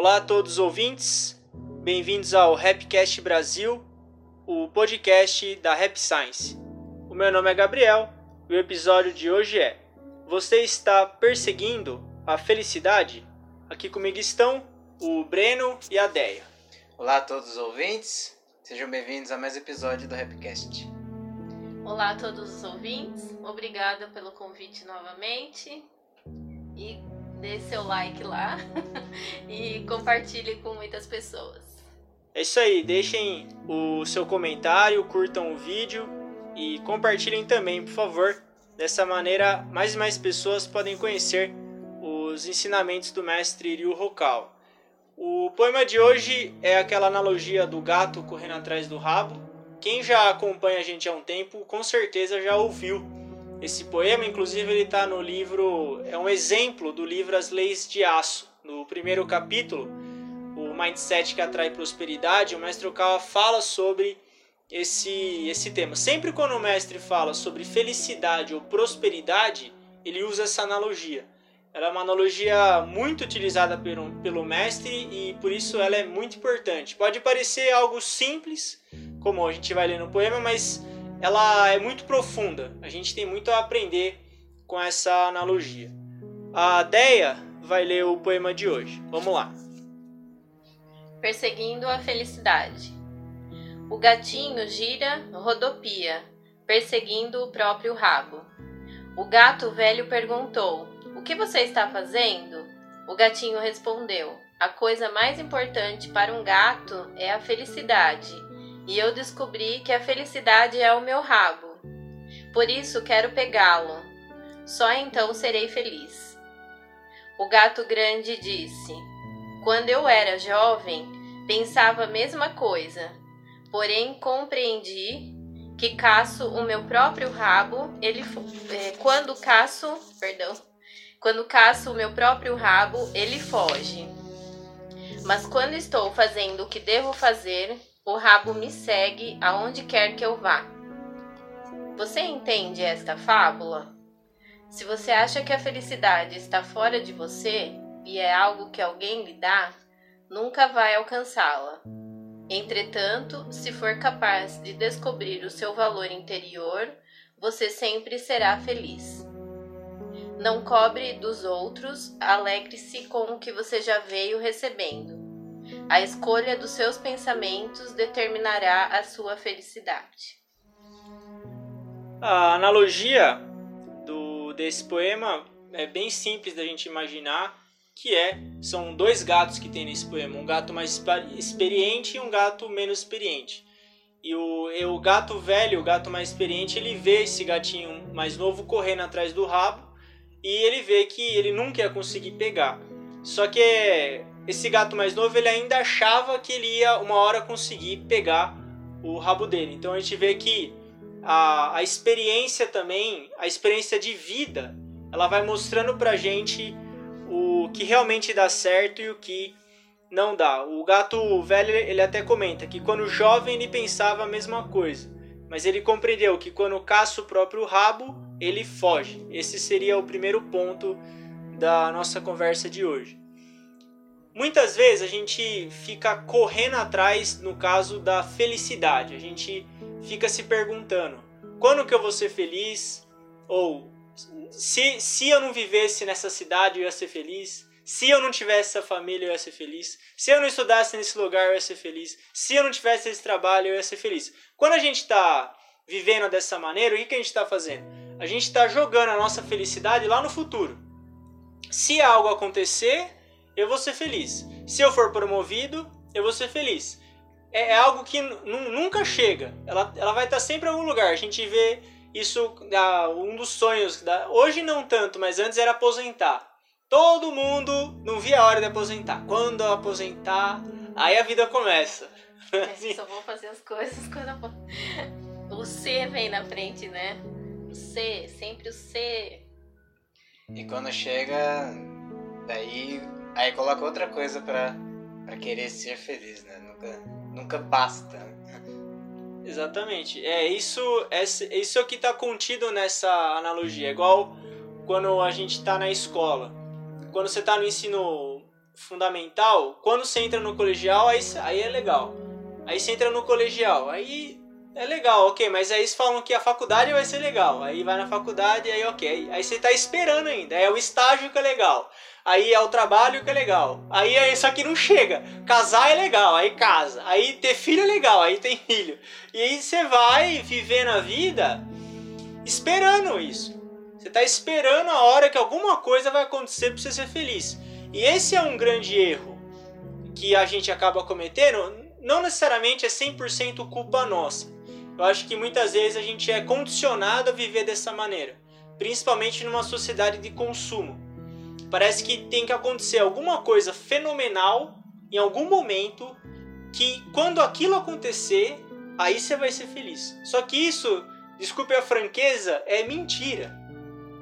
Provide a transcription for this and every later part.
Olá a todos os ouvintes, bem-vindos ao Rapcast Brasil, o podcast da Rap Science. O meu nome é Gabriel e o episódio de hoje é Você está perseguindo a felicidade? Aqui comigo estão o Breno e a Deia. Olá a todos os ouvintes, sejam bem-vindos a mais um episódio do Rapcast. Olá a todos os ouvintes, obrigada pelo convite novamente e dê seu like lá e compartilhe com muitas pessoas. É isso aí, deixem o seu comentário, curtam o vídeo e compartilhem também, por favor. Dessa maneira, mais e mais pessoas podem conhecer os ensinamentos do mestre Ryu Hokal. O poema de hoje é aquela analogia do gato correndo atrás do rabo. Quem já acompanha a gente há um tempo, com certeza já ouviu esse poema, inclusive, ele está no livro, é um exemplo do livro As Leis de Aço. No primeiro capítulo, o Mindset que Atrai Prosperidade, o mestre Okawa fala sobre esse, esse tema. Sempre quando o mestre fala sobre felicidade ou prosperidade, ele usa essa analogia. Ela é uma analogia muito utilizada pelo, pelo mestre e por isso ela é muito importante. Pode parecer algo simples, como a gente vai ler no poema, mas ela é muito profunda. A gente tem muito a aprender com essa analogia. A Deia vai ler o poema de hoje. Vamos lá. Perseguindo a felicidade. O gatinho gira, rodopia, perseguindo o próprio rabo. O gato velho perguntou: O que você está fazendo? O gatinho respondeu: A coisa mais importante para um gato é a felicidade e eu descobri que a felicidade é o meu rabo. Por isso quero pegá-lo. Só então serei feliz. O gato grande disse: Quando eu era jovem, pensava a mesma coisa, porém compreendi que caço o meu próprio rabo, ele é, quando caço, perdão, quando caço o meu próprio rabo, ele foge. Mas quando estou fazendo o que devo fazer, o rabo me segue aonde quer que eu vá. Você entende esta fábula? Se você acha que a felicidade está fora de você e é algo que alguém lhe dá, nunca vai alcançá-la. Entretanto, se for capaz de descobrir o seu valor interior, você sempre será feliz. Não cobre dos outros, alegre-se com o que você já veio recebendo. A escolha dos seus pensamentos determinará a sua felicidade. A analogia do, desse poema é bem simples da gente imaginar, que é são dois gatos que tem nesse poema, um gato mais experiente e um gato menos experiente. E o, e o gato velho, o gato mais experiente, ele vê esse gatinho mais novo correndo atrás do rabo e ele vê que ele nunca ia conseguir pegar. Só que esse gato mais novo ele ainda achava que ele ia uma hora conseguir pegar o rabo dele. Então a gente vê que a, a experiência também, a experiência de vida, ela vai mostrando pra gente o que realmente dá certo e o que não dá. O gato velho ele até comenta que quando jovem ele pensava a mesma coisa, mas ele compreendeu que quando caça o próprio rabo, ele foge. Esse seria o primeiro ponto da nossa conversa de hoje. Muitas vezes a gente fica correndo atrás, no caso da felicidade. A gente fica se perguntando: quando que eu vou ser feliz? Ou se, se eu não vivesse nessa cidade eu ia ser feliz? Se eu não tivesse essa família eu ia ser feliz? Se eu não estudasse nesse lugar eu ia ser feliz? Se eu não tivesse esse trabalho eu ia ser feliz? Quando a gente está vivendo dessa maneira, o que, que a gente está fazendo? A gente está jogando a nossa felicidade lá no futuro. Se algo acontecer, eu vou ser feliz. Se eu for promovido, eu vou ser feliz. É, é algo que nunca chega. Ela, ela vai estar sempre em algum lugar. A gente vê isso, um dos sonhos. Da, hoje não tanto, mas antes era aposentar. Todo mundo não via a hora de aposentar. Quando eu aposentar, aí a vida começa. É, só vou fazer as coisas quando eu... O C vem na frente, né? O C, sempre o C. E quando chega, daí Aí coloca outra coisa pra, pra querer ser feliz, né? Nunca, nunca basta. Exatamente. É isso, é, isso é o que está contido nessa analogia. É igual quando a gente está na escola. Quando você está no ensino fundamental, quando você entra no colegial, aí, aí é legal. Aí você entra no colegial, aí é legal, ok, mas aí eles falam que a faculdade vai ser legal. Aí vai na faculdade, aí ok. Aí você tá esperando ainda. É o estágio que é legal. Aí é o trabalho que é legal. Aí é isso aqui não chega. Casar é legal, aí casa. Aí ter filho é legal, aí tem filho. E aí você vai vivendo a vida esperando isso. Você tá esperando a hora que alguma coisa vai acontecer para você ser feliz. E esse é um grande erro que a gente acaba cometendo. Não necessariamente é 100% culpa nossa eu acho que muitas vezes a gente é condicionado a viver dessa maneira, principalmente numa sociedade de consumo. Parece que tem que acontecer alguma coisa fenomenal em algum momento que quando aquilo acontecer, aí você vai ser feliz. Só que isso, desculpe a franqueza, é mentira.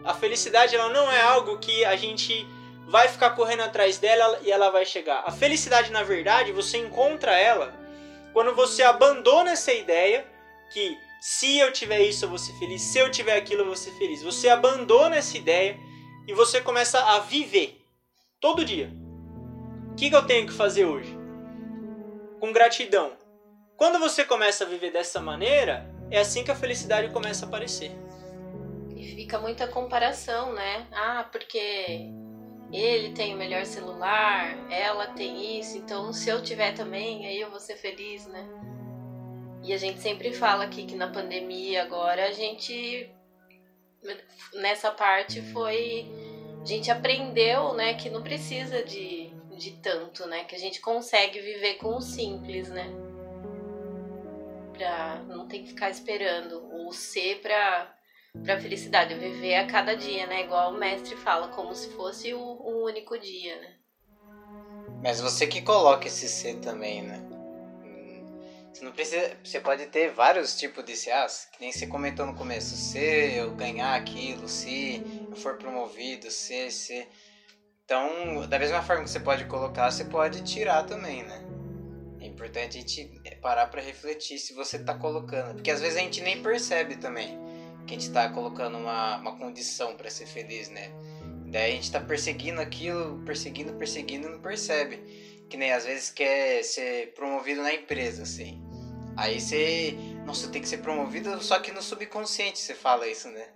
A felicidade ela não é algo que a gente vai ficar correndo atrás dela e ela vai chegar. A felicidade, na verdade, você encontra ela quando você abandona essa ideia que se eu tiver isso eu vou ser feliz, se eu tiver aquilo eu vou ser feliz. Você abandona essa ideia e você começa a viver todo dia. O que, que eu tenho que fazer hoje? Com gratidão. Quando você começa a viver dessa maneira, é assim que a felicidade começa a aparecer. E fica muita comparação, né? Ah, porque ele tem o melhor celular, ela tem isso, então se eu tiver também, aí eu vou ser feliz, né? E a gente sempre fala aqui que na pandemia agora a gente nessa parte foi a gente aprendeu, né, que não precisa de, de tanto, né, que a gente consegue viver com o simples, né? Pra não tem que ficar esperando o ser pra para felicidade, viver a cada dia, né? Igual o mestre fala, como se fosse o, o único dia, né? Mas você que coloca esse ser também, né? Você não precisa. Você pode ter vários tipos de CAs, que nem você comentou no começo. Se eu ganhar aquilo, se eu for promovido, se, se. Então, da mesma forma que você pode colocar, você pode tirar também, né? É importante a gente parar para refletir se você tá colocando. Porque às vezes a gente nem percebe também que a gente tá colocando uma, uma condição para ser feliz, né? Daí a gente tá perseguindo aquilo, perseguindo, perseguindo e não percebe. Que nem às vezes quer ser promovido na empresa, assim. Aí você, nossa, tem que ser promovido, só que no subconsciente você fala isso, né?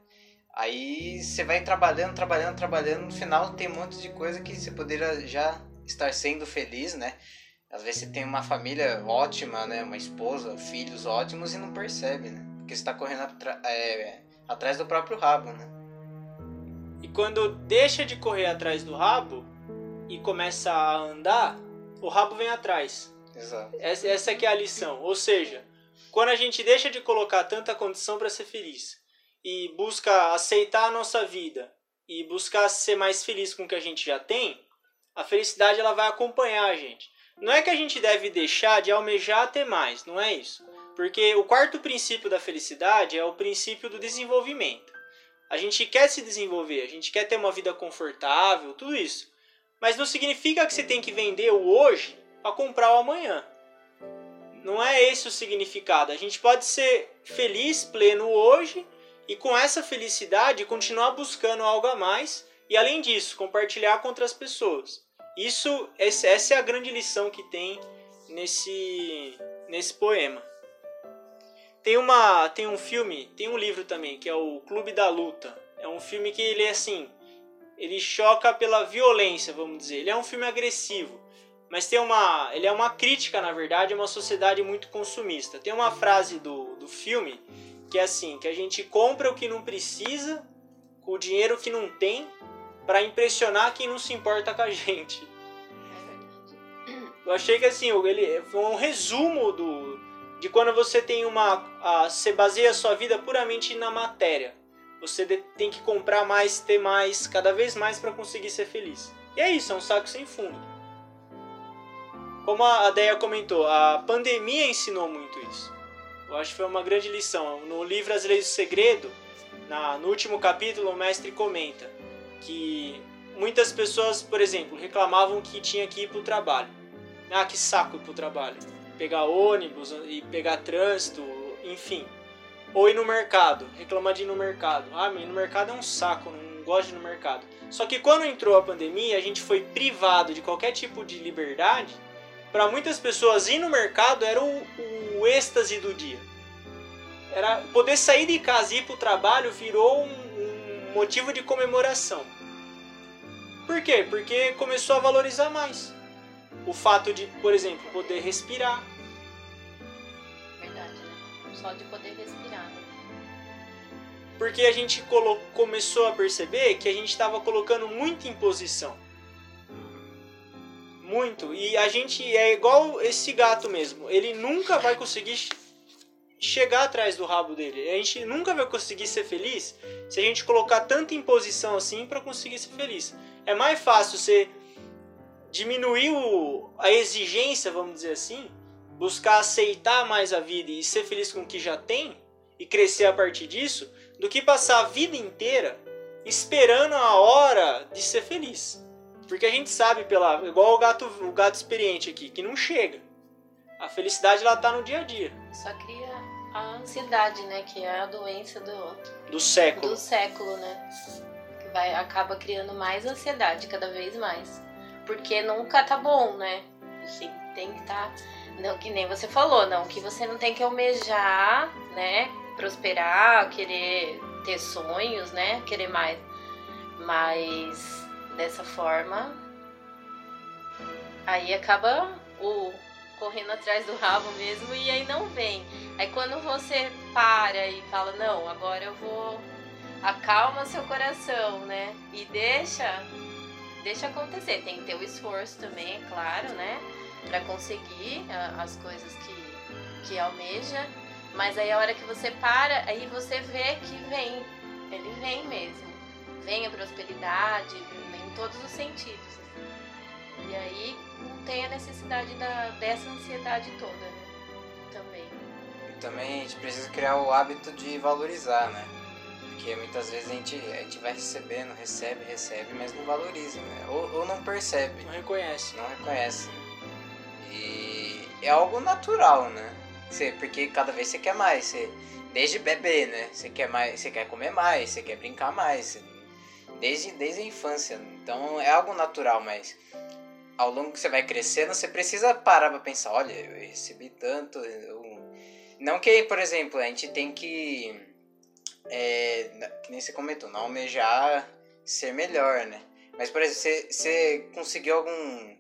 Aí você vai trabalhando, trabalhando, trabalhando, no final tem um monte de coisa que você poderia já estar sendo feliz, né? Às vezes você tem uma família ótima, né? Uma esposa, filhos ótimos e não percebe, né? Porque você está correndo é, atrás do próprio rabo, né? E quando deixa de correr atrás do rabo e começa a andar, o rabo vem atrás. Exato. Essa, essa é que é a lição. Ou seja, quando a gente deixa de colocar tanta condição para ser feliz e busca aceitar a nossa vida e buscar ser mais feliz com o que a gente já tem, a felicidade ela vai acompanhar a gente. Não é que a gente deve deixar de almejar ter mais, não é isso. Porque o quarto princípio da felicidade é o princípio do desenvolvimento. A gente quer se desenvolver, a gente quer ter uma vida confortável, tudo isso. Mas não significa que você tem que vender o hoje a comprar o amanhã. Não é esse o significado. A gente pode ser feliz, pleno hoje e com essa felicidade continuar buscando algo a mais e além disso compartilhar com outras pessoas. Isso essa é a grande lição que tem nesse nesse poema. Tem uma tem um filme, tem um livro também que é o Clube da Luta. É um filme que ele é assim, ele choca pela violência, vamos dizer. Ele é um filme agressivo mas tem uma, ele é uma crítica, na verdade, a uma sociedade muito consumista. Tem uma frase do, do filme que é assim, que a gente compra o que não precisa com o dinheiro que não tem para impressionar quem não se importa com a gente. Eu achei que assim, ele foi um resumo do de quando você tem uma a, você baseia a sua vida puramente na matéria. Você tem que comprar mais, ter mais, cada vez mais para conseguir ser feliz. E é isso, é um saco sem fundo. Como a Deia comentou, a pandemia ensinou muito isso. Eu acho que foi uma grande lição. No livro As Leis do Segredo, na, no último capítulo, o mestre comenta que muitas pessoas, por exemplo, reclamavam que tinha que ir para o trabalho. Ah, que saco ir para o trabalho. Pegar ônibus e pegar trânsito, enfim. Ou ir no mercado, reclamar de ir no mercado. Ah, ir no mercado é um saco, não gosto de ir no mercado. Só que quando entrou a pandemia, a gente foi privado de qualquer tipo de liberdade. Para muitas pessoas ir no mercado era o, o êxtase do dia. Era poder sair de casa e ir para o trabalho virou um, um motivo de comemoração. Por quê? Porque começou a valorizar mais o fato de, por exemplo, poder respirar. Verdade, né? Só de poder respirar. Né? Porque a gente começou a perceber que a gente estava colocando muita imposição. Muito. E a gente é igual esse gato mesmo. Ele nunca vai conseguir chegar atrás do rabo dele. A gente nunca vai conseguir ser feliz se a gente colocar tanta imposição assim para conseguir ser feliz. É mais fácil você diminuir o, a exigência, vamos dizer assim, buscar aceitar mais a vida e ser feliz com o que já tem e crescer a partir disso, do que passar a vida inteira esperando a hora de ser feliz. Porque a gente sabe pela, igual o gato, o gato experiente aqui, que não chega. A felicidade ela tá no dia a dia. Só cria a ansiedade, né, que é a doença do do século. Do século, né? Que vai acaba criando mais ansiedade cada vez mais. Porque nunca tá bom, né? Tem, tem que estar. Tá, não, que nem você falou, não, que você não tem que almejar, né? Prosperar, querer ter sonhos, né? Querer mais. Mas dessa forma, aí acaba o correndo atrás do rabo mesmo e aí não vem. Aí quando você para e fala, não, agora eu vou acalma seu coração, né? E deixa deixa acontecer. Tem que ter o esforço também, é claro, né? Para conseguir as coisas que, que almeja. Mas aí a hora que você para, aí você vê que vem. Ele vem mesmo. Vem a prosperidade, em todos os sentidos. Assim. E aí não tem a necessidade da, dessa ansiedade toda, né? Também. E também a gente precisa criar o hábito de valorizar, né? Porque muitas vezes a gente, a gente vai recebendo, recebe, recebe, mas não valoriza, né? Ou, ou não percebe. Não reconhece. Não reconhece. Né? E é algo natural, né? Você, porque cada vez você quer mais. Você, desde bebê, né? Você quer mais, você quer comer mais, você quer brincar mais. Desde, desde a infância. Então é algo natural, mas ao longo que você vai crescendo, você precisa parar pra pensar, olha, eu recebi tanto. Eu... Não que, por exemplo, a gente tem que é, que nem você comentou, não almejar ser melhor, né? Mas, por exemplo, você, você conseguiu algum,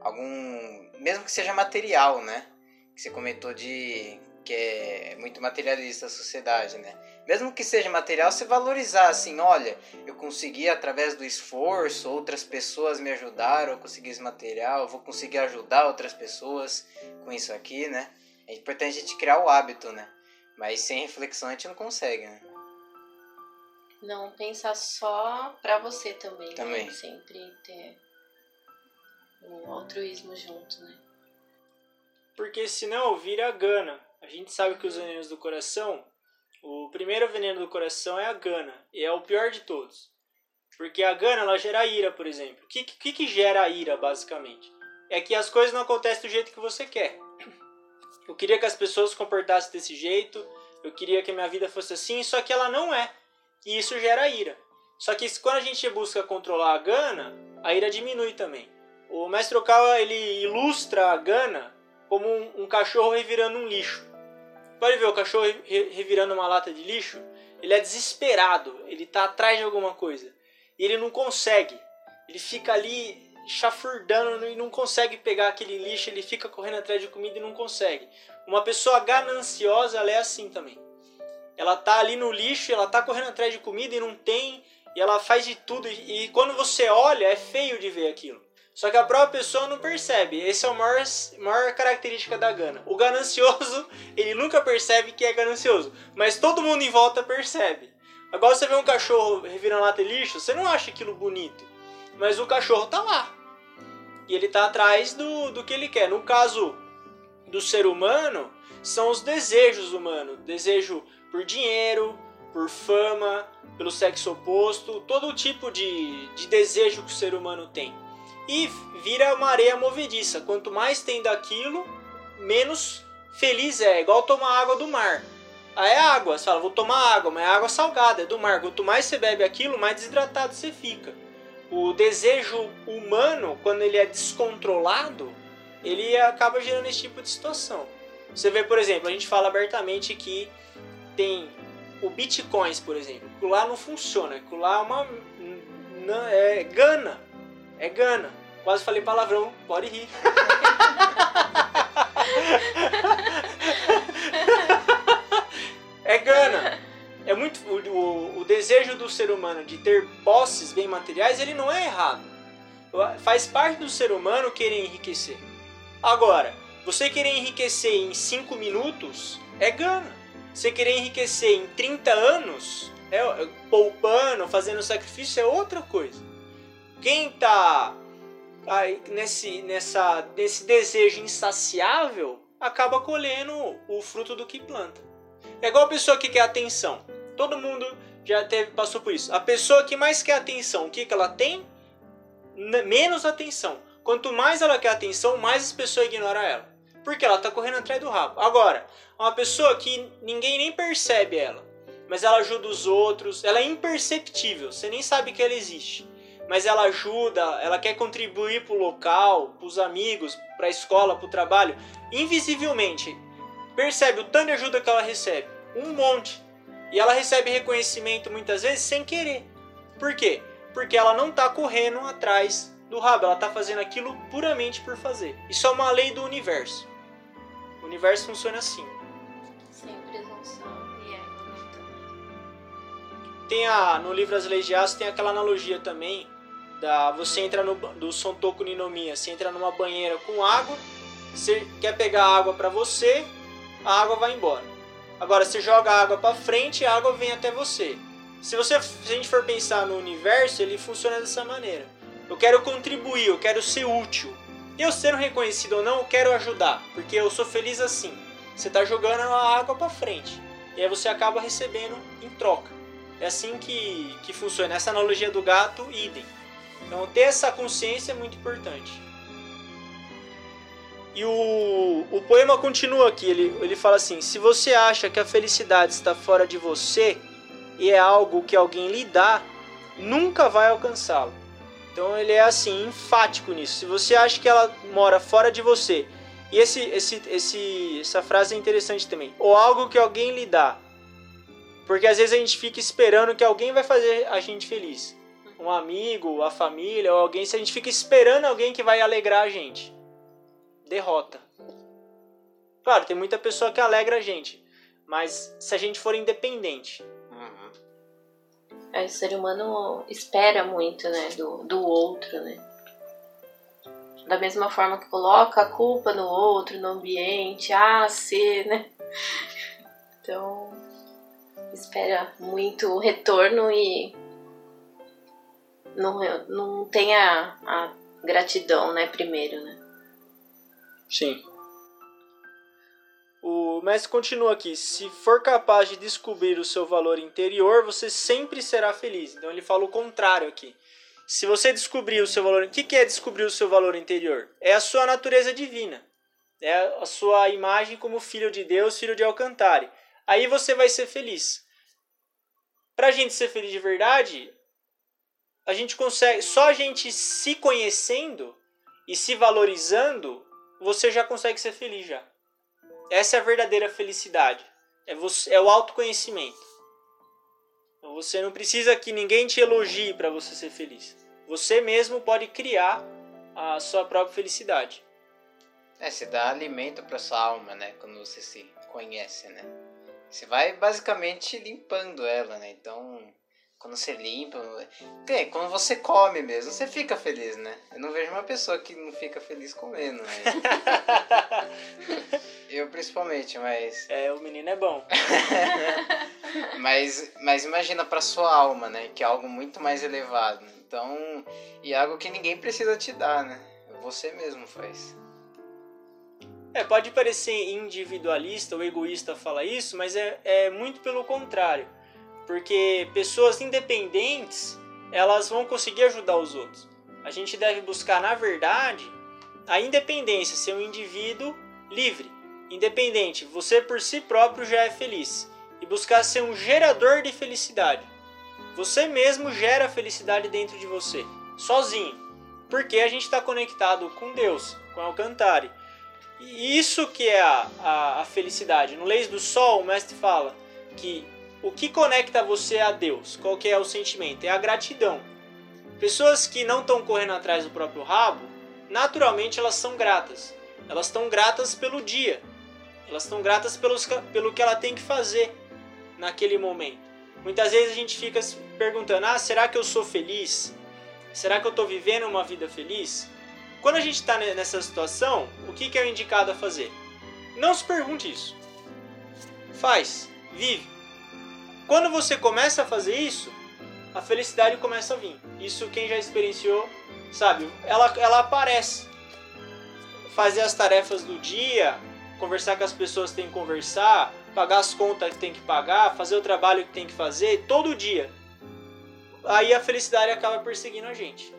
algum, mesmo que seja material, né? Que você comentou de que é muito materialista a sociedade, né? Mesmo que seja material, você valorizar assim, olha, eu consegui através do esforço, outras pessoas me ajudaram, eu consegui esse material, eu vou conseguir ajudar outras pessoas com isso aqui, né? É importante a gente criar o hábito, né? Mas sem reflexão a gente não consegue, né? Não pensar só pra você também. Né? Também. Né? Sempre ter o altruísmo junto, né? Porque senão vira gana. A gente sabe que os venenos do coração, o primeiro veneno do coração é a gana. E é o pior de todos. Porque a gana, ela gera ira, por exemplo. O que, que, que gera a ira, basicamente? É que as coisas não acontecem do jeito que você quer. Eu queria que as pessoas se comportassem desse jeito, eu queria que a minha vida fosse assim, só que ela não é. E isso gera ira. Só que quando a gente busca controlar a gana, a ira diminui também. O mestre Okawa ele ilustra a gana como um, um cachorro revirando um lixo. Pode ver o cachorro re revirando uma lata de lixo? Ele é desesperado, ele está atrás de alguma coisa. E ele não consegue. Ele fica ali chafurdando e não consegue pegar aquele lixo, ele fica correndo atrás de comida e não consegue. Uma pessoa gananciosa, ela é assim também. Ela tá ali no lixo, ela tá correndo atrás de comida e não tem, e ela faz de tudo. E, quando você olha, é feio de ver aquilo. Só que a própria pessoa não percebe. Essa é a maior, maior característica da gana. O ganancioso, ele nunca percebe que é ganancioso. Mas todo mundo em volta percebe. Agora você vê um cachorro revirando lata de lixo, você não acha aquilo bonito. Mas o cachorro tá lá. E ele tá atrás do, do que ele quer. No caso do ser humano, são os desejos humanos. Desejo por dinheiro, por fama, pelo sexo oposto, todo tipo de, de desejo que o ser humano tem. E vira uma areia movediça. Quanto mais tem daquilo, menos feliz é. Igual tomar água do mar. Aí é água, você fala, vou tomar água, mas é água salgada, é do mar. Quanto mais você bebe aquilo, mais desidratado você fica. o desejo humano, quando ele é descontrolado, ele acaba gerando esse tipo de situação. Você vê, por exemplo, a gente fala abertamente que tem o bitcoins, por exemplo. Aquilo lá não funciona. Aquilo lá é uma. É gana. É gana. Quase falei palavrão, pode rir. é gana. É muito. O, o, o desejo do ser humano de ter posses bem materiais, ele não é errado. Faz parte do ser humano querer enriquecer. Agora, você querer enriquecer em 5 minutos é gana. Você querer enriquecer em 30 anos, é, é, poupando, fazendo sacrifício, é outra coisa. Quem está nesse, nessa, nesse desejo insaciável acaba colhendo o fruto do que planta. É igual a pessoa que quer atenção. Todo mundo já teve, passou por isso. A pessoa que mais quer atenção, o que, que ela tem? Menos atenção. Quanto mais ela quer atenção, mais as pessoas ignoram ela. Porque ela está correndo atrás do rabo. Agora, uma pessoa que ninguém nem percebe ela, mas ela ajuda os outros, ela é imperceptível, você nem sabe que ela existe. Mas ela ajuda, ela quer contribuir para o local, para os amigos, para a escola, para o trabalho, invisivelmente. Percebe o tanto de ajuda que ela recebe? Um monte. E ela recebe reconhecimento muitas vezes sem querer. Por quê? Porque ela não está correndo atrás do rabo, ela está fazendo aquilo puramente por fazer. Isso é uma lei do universo. O universo funciona assim. Sem presunção e ego também. Tem a, no livro As Leis de Aço tem aquela analogia também da você entra no do Sontoku Ninomiya, você entra numa banheira com água, você quer pegar água para você, a água vai embora. Agora você joga a água para frente, a água vem até você. Se você se a gente for pensar no universo, ele funciona dessa maneira. Eu quero contribuir, eu quero ser útil. Eu sendo reconhecido ou não, eu quero ajudar, porque eu sou feliz assim. Você está jogando a água para frente e aí você acaba recebendo em troca. É assim que, que funciona. Essa analogia do gato, idem. Então ter essa consciência é muito importante. E o, o poema continua aqui, ele, ele fala assim: Se você acha que a felicidade está fora de você e é algo que alguém lhe dá, nunca vai alcançá-lo. Então ele é assim, enfático nisso. Se você acha que ela mora fora de você, e esse, esse, esse, essa frase é interessante também, ou algo que alguém lhe dá. Porque às vezes a gente fica esperando que alguém vai fazer a gente feliz. Um amigo, a família, ou alguém, se a gente fica esperando alguém que vai alegrar a gente. Derrota. Claro, tem muita pessoa que alegra a gente, mas se a gente for independente, é, o ser humano espera muito, né, do, do outro, né? Da mesma forma que coloca a culpa no outro, no ambiente, ah, se, né? Então, espera muito retorno e não, não tem a, a gratidão, né, primeiro, né? Sim. O mestre continua aqui: se for capaz de descobrir o seu valor interior, você sempre será feliz. Então ele fala o contrário aqui. Se você descobrir o seu valor, o que é descobrir o seu valor interior? É a sua natureza divina, é a sua imagem como filho de Deus, filho de Alcantare. Aí você vai ser feliz. Para a gente ser feliz de verdade, a gente consegue, só a gente se conhecendo e se valorizando, você já consegue ser feliz já. Essa é a verdadeira felicidade. É, você, é o autoconhecimento. Então você não precisa que ninguém te elogie para você ser feliz. Você mesmo pode criar a sua própria felicidade. É, você dá alimento para sua alma, né? Quando você se conhece, né? Você vai basicamente limpando ela, né? Então, quando você limpa. É, quando você come mesmo, você fica feliz, né? Eu não vejo uma pessoa que não fica feliz comendo, né? Eu principalmente, mas. É, o menino é bom. mas, mas imagina pra sua alma, né? Que é algo muito mais elevado. Então. E algo que ninguém precisa te dar, né? Você mesmo faz. É, pode parecer individualista ou egoísta falar isso, mas é, é muito pelo contrário porque pessoas independentes elas vão conseguir ajudar os outros. A gente deve buscar, na verdade, a independência, ser um indivíduo livre, independente. Você por si próprio já é feliz e buscar ser um gerador de felicidade. Você mesmo gera felicidade dentro de você. sozinho, porque a gente está conectado com Deus, com Alcantare. E isso que é a, a, a felicidade. No Leis do Sol, o mestre fala que o que conecta você a Deus, qual que é o sentimento? É a gratidão. Pessoas que não estão correndo atrás do próprio rabo, naturalmente elas são gratas. Elas estão gratas pelo dia. Elas estão gratas pelos, pelo que ela tem que fazer naquele momento. Muitas vezes a gente fica se perguntando: ah, será que eu sou feliz? Será que eu estou vivendo uma vida feliz? Quando a gente está nessa situação, o que, que é indicado a fazer? Não se pergunte isso. Faz, vive. Quando você começa a fazer isso, a felicidade começa a vir. Isso quem já experienciou sabe, ela, ela aparece. Fazer as tarefas do dia, conversar com as pessoas que tem que conversar, pagar as contas que tem que pagar, fazer o trabalho que tem que fazer, todo dia. Aí a felicidade acaba perseguindo a gente.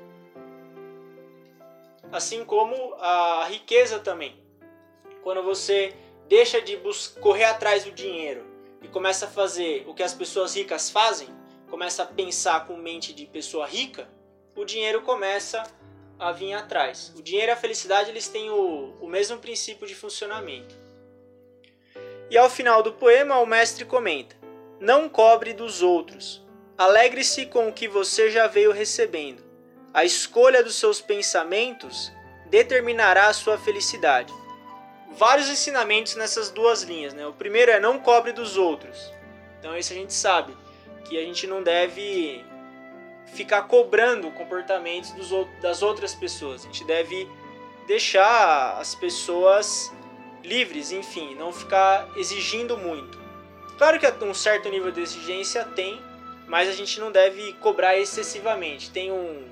Assim como a riqueza também. Quando você deixa de correr atrás do dinheiro e começa a fazer o que as pessoas ricas fazem, começa a pensar com mente de pessoa rica, o dinheiro começa a vir atrás. O dinheiro e a felicidade eles têm o, o mesmo princípio de funcionamento. E ao final do poema, o mestre comenta: Não cobre dos outros. Alegre-se com o que você já veio recebendo. A escolha dos seus pensamentos determinará a sua felicidade. Vários ensinamentos nessas duas linhas. Né? O primeiro é não cobre dos outros. Então, isso a gente sabe que a gente não deve ficar cobrando comportamentos dos, das outras pessoas. A gente deve deixar as pessoas livres, enfim, não ficar exigindo muito. Claro que um certo nível de exigência tem, mas a gente não deve cobrar excessivamente. Tem um,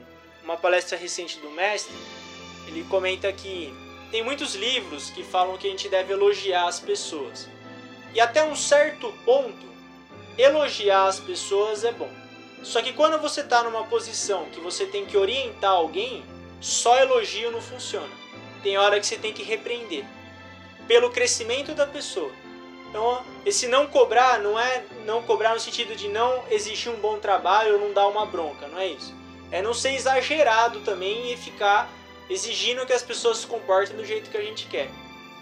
uma palestra recente do mestre, ele comenta que tem muitos livros que falam que a gente deve elogiar as pessoas. E até um certo ponto, elogiar as pessoas é bom. Só que quando você está numa posição que você tem que orientar alguém, só elogio não funciona. Tem hora que você tem que repreender pelo crescimento da pessoa. Então, esse não cobrar não é não cobrar no sentido de não exigir um bom trabalho ou não dar uma bronca, não é isso. É não ser exagerado também e ficar exigindo que as pessoas se comportem do jeito que a gente quer.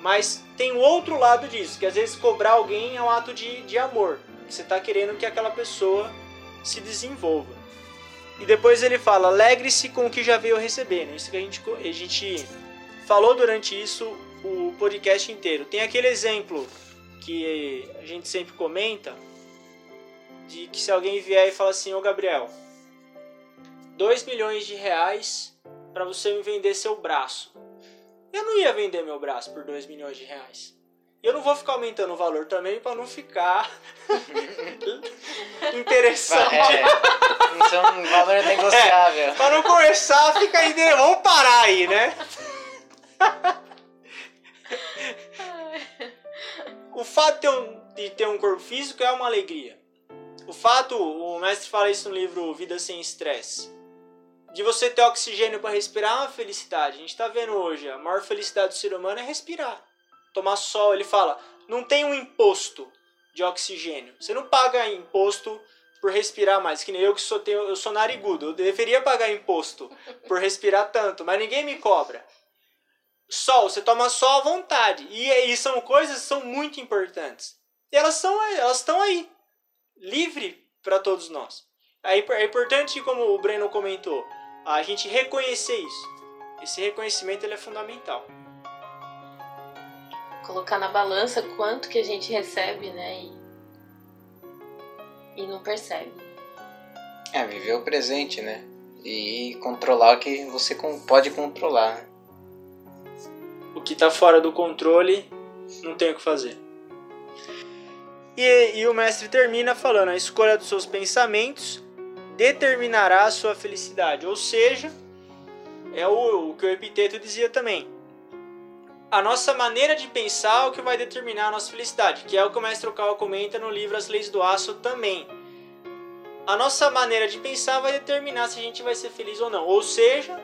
Mas tem o outro lado disso, que às vezes cobrar alguém é um ato de, de amor. Você está querendo que aquela pessoa se desenvolva. E depois ele fala: alegre-se com o que já veio recebendo. Isso que a gente, a gente falou durante isso o podcast inteiro. Tem aquele exemplo que a gente sempre comenta de que se alguém vier e falar assim: Ô Gabriel, 2 milhões de reais para você me vender seu braço. Eu não ia vender meu braço por 2 milhões de reais. Eu não vou ficar aumentando o valor também para não ficar interessante. É, isso é um valor negociável. É, para não começar a ficar aí, vamos parar aí, né? o fato de ter, um, de ter um corpo físico é uma alegria. O fato, o mestre fala isso no livro Vida Sem Estresse, de você ter oxigênio para respirar é uma felicidade. A gente está vendo hoje, a maior felicidade do ser humano é respirar tomar sol. Ele fala: não tem um imposto de oxigênio. Você não paga imposto por respirar mais, que nem eu que sou, tenho, eu sou narigudo. Eu deveria pagar imposto por respirar tanto, mas ninguém me cobra. Sol, você toma sol à vontade. E, e são coisas que são muito importantes. E elas são elas estão aí, livre para todos nós. É, é importante, como o Breno comentou, a gente reconhecer isso. Esse reconhecimento ele é fundamental colocar na balança quanto que a gente recebe, né? E, e não percebe. É, viver o presente, né? E controlar o que você pode controlar. O que está fora do controle, não tem o que fazer. E, e o mestre termina falando: a escolha dos seus pensamentos determinará a sua felicidade. Ou seja, é o, o que o Epiteto dizia também a nossa maneira de pensar é o que vai determinar a nossa felicidade, que é o que o mestre Okawa comenta no livro As Leis do Aço também. A nossa maneira de pensar vai determinar se a gente vai ser feliz ou não. Ou seja,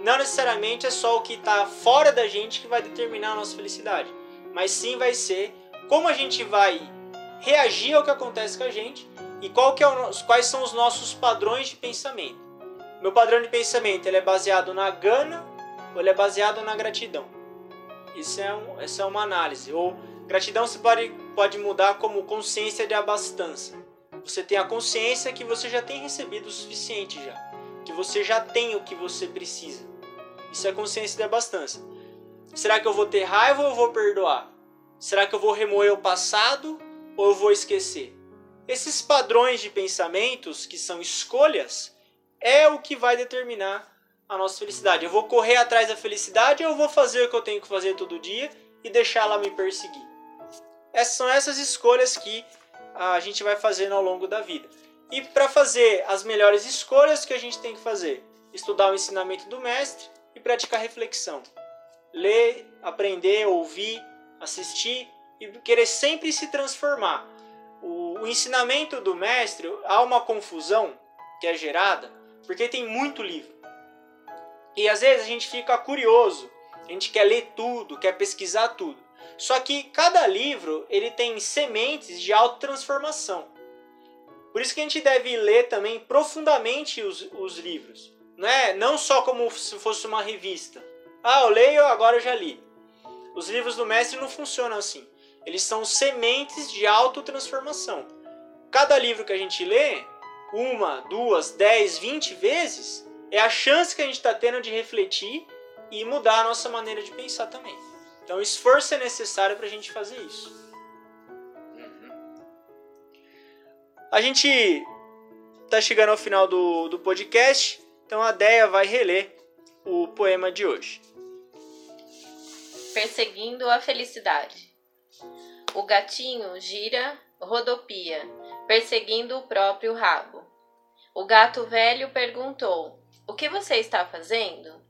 não necessariamente é só o que está fora da gente que vai determinar a nossa felicidade, mas sim vai ser como a gente vai reagir ao que acontece com a gente e é quais são os nossos padrões de pensamento. meu padrão de pensamento ele é baseado na gana ou ele é baseado na gratidão? Isso é, um, essa é uma análise. Ou gratidão se pode, pode mudar como consciência de abastança. Você tem a consciência que você já tem recebido o suficiente já. Que você já tem o que você precisa. Isso é consciência de abastança. Será que eu vou ter raiva ou eu vou perdoar? Será que eu vou remoer o passado ou eu vou esquecer? Esses padrões de pensamentos, que são escolhas, é o que vai determinar a nossa felicidade. Eu vou correr atrás da felicidade ou eu vou fazer o que eu tenho que fazer todo dia e deixar ela me perseguir? Essas são essas escolhas que a gente vai fazendo ao longo da vida. E para fazer as melhores escolhas, que a gente tem que fazer? Estudar o ensinamento do mestre e praticar reflexão. Ler, aprender, ouvir, assistir e querer sempre se transformar. O, ensinamento do mestre, há uma confusão que é gerada porque tem muito livro. E às vezes a gente fica curioso, a gente quer ler tudo, quer pesquisar tudo. Só que cada livro ele tem sementes de autotransformação. Por isso que a gente deve ler também profundamente os, os livros. Não, é? não só como se fosse uma revista. Ah, eu leio, agora eu já li. Os livros do mestre não funcionam assim. Eles são sementes de autotransformação. Cada livro que a gente lê, uma, duas, dez, vinte vezes, é a chance que a gente está tendo de refletir e mudar a nossa maneira de pensar também. Então, esforço é necessário para a gente fazer isso. A gente está chegando ao final do, do podcast, então a Deia vai reler o poema de hoje. Perseguindo a felicidade. O gatinho gira, rodopia, perseguindo o próprio rabo. O gato velho perguntou: O que você está fazendo?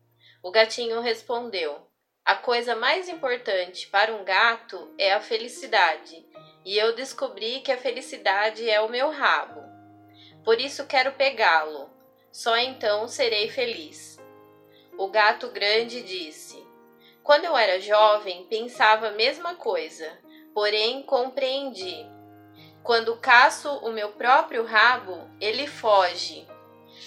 O gatinho respondeu: A coisa mais importante para um gato é a felicidade, e eu descobri que a felicidade é o meu rabo. Por isso quero pegá-lo, só então serei feliz. O gato grande disse: Quando eu era jovem, pensava a mesma coisa, porém compreendi. Quando caço o meu próprio rabo, ele foge.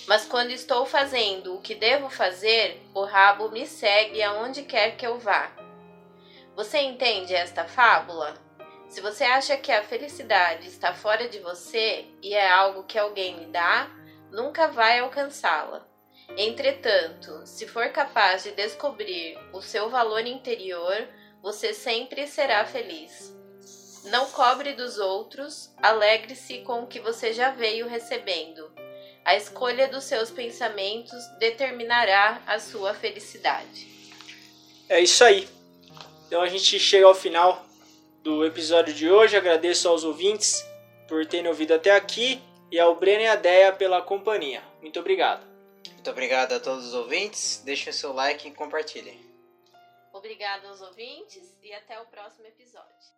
Mas quando estou fazendo o que devo fazer, o rabo me segue aonde quer que eu vá. Você entende esta fábula? Se você acha que a felicidade está fora de você e é algo que alguém lhe dá, nunca vai alcançá-la. Entretanto, se for capaz de descobrir o seu valor interior, você sempre será feliz. Não cobre dos outros, alegre-se com o que você já veio recebendo. A escolha dos seus pensamentos determinará a sua felicidade. É isso aí. Então a gente chega ao final do episódio de hoje. Agradeço aos ouvintes por terem ouvido até aqui e ao Breno e a Deia pela companhia. Muito obrigado. Muito obrigado a todos os ouvintes. Deixem seu like e compartilhem. Obrigado aos ouvintes e até o próximo episódio.